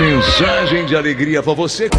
mensagem de alegria para você.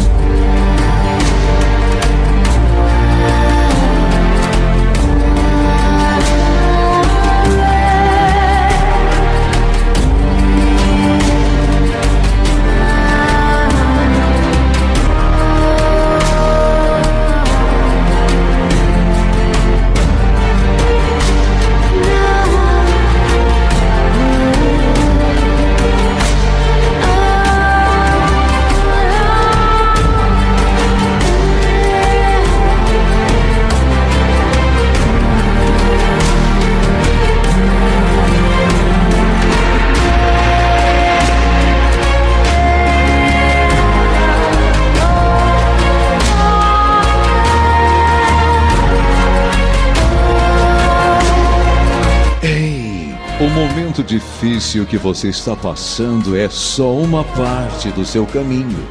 Momento difícil que você está passando é só uma parte do seu caminho,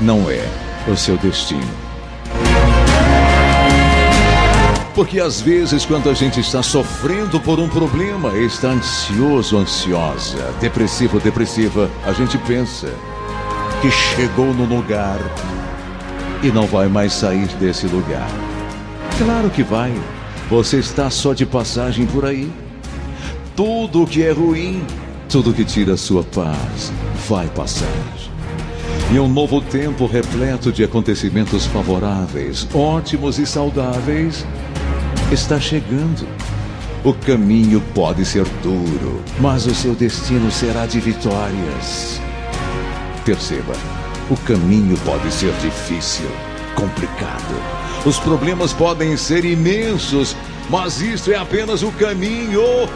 não é o seu destino. Porque às vezes, quando a gente está sofrendo por um problema, está ansioso, ansiosa, depressivo, depressiva, a gente pensa que chegou no lugar e não vai mais sair desse lugar. Claro que vai. Você está só de passagem por aí. Tudo que é ruim, tudo que tira a sua paz, vai passar. E um novo tempo repleto de acontecimentos favoráveis, ótimos e saudáveis, está chegando. O caminho pode ser duro, mas o seu destino será de vitórias. Perceba, o caminho pode ser difícil, complicado. Os problemas podem ser imensos, mas isso é apenas o caminho,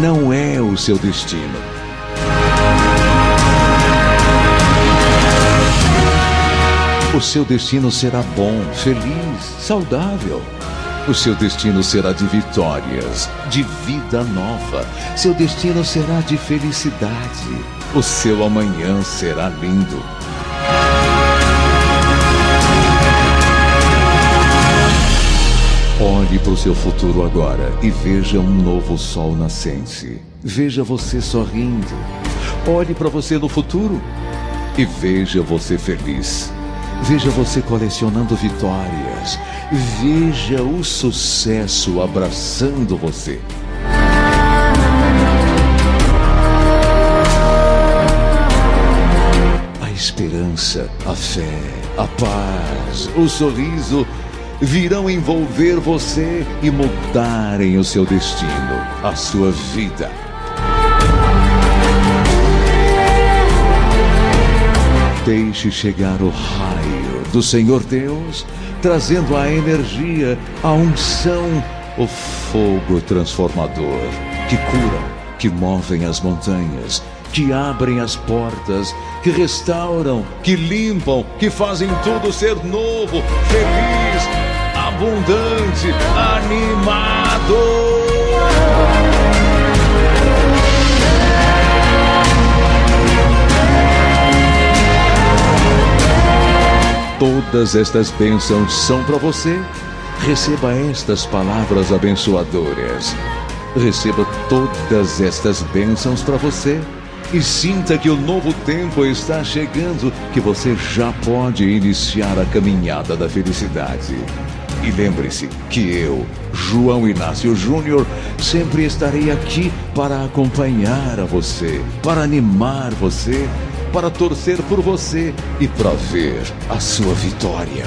não é o seu destino. O seu destino será bom, feliz, saudável. O seu destino será de vitórias, de vida nova. Seu destino será de felicidade. O seu amanhã será lindo. Olhe para o seu futuro agora e veja um novo sol nascente. Veja você sorrindo. Olhe para você no futuro e veja você feliz. Veja você colecionando vitórias. Veja o sucesso abraçando você. A esperança, a fé, a paz, o sorriso virão envolver você e mudarem o seu destino, a sua vida. Deixe chegar o raio do Senhor Deus, trazendo a energia, a unção, o fogo transformador que curam, que movem as montanhas, que abrem as portas, que restauram, que limpam, que fazem tudo ser novo, feliz, abundante, animado. Todas estas bênçãos são para você. Receba estas palavras abençoadoras. Receba todas estas bênçãos para você. E sinta que o novo tempo está chegando, que você já pode iniciar a caminhada da felicidade. E lembre-se que eu, João Inácio Júnior, sempre estarei aqui para acompanhar a você, para animar você, para torcer por você e para ver a sua vitória.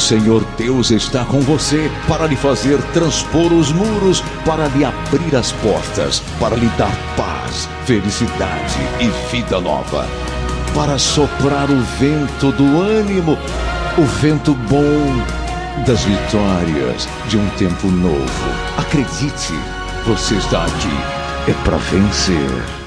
Senhor Deus está com você para lhe fazer transpor os muros, para lhe abrir as portas, para lhe dar paz, felicidade e vida nova, para soprar o vento do ânimo, o vento bom das vitórias de um tempo novo. Acredite, você está aqui é para vencer.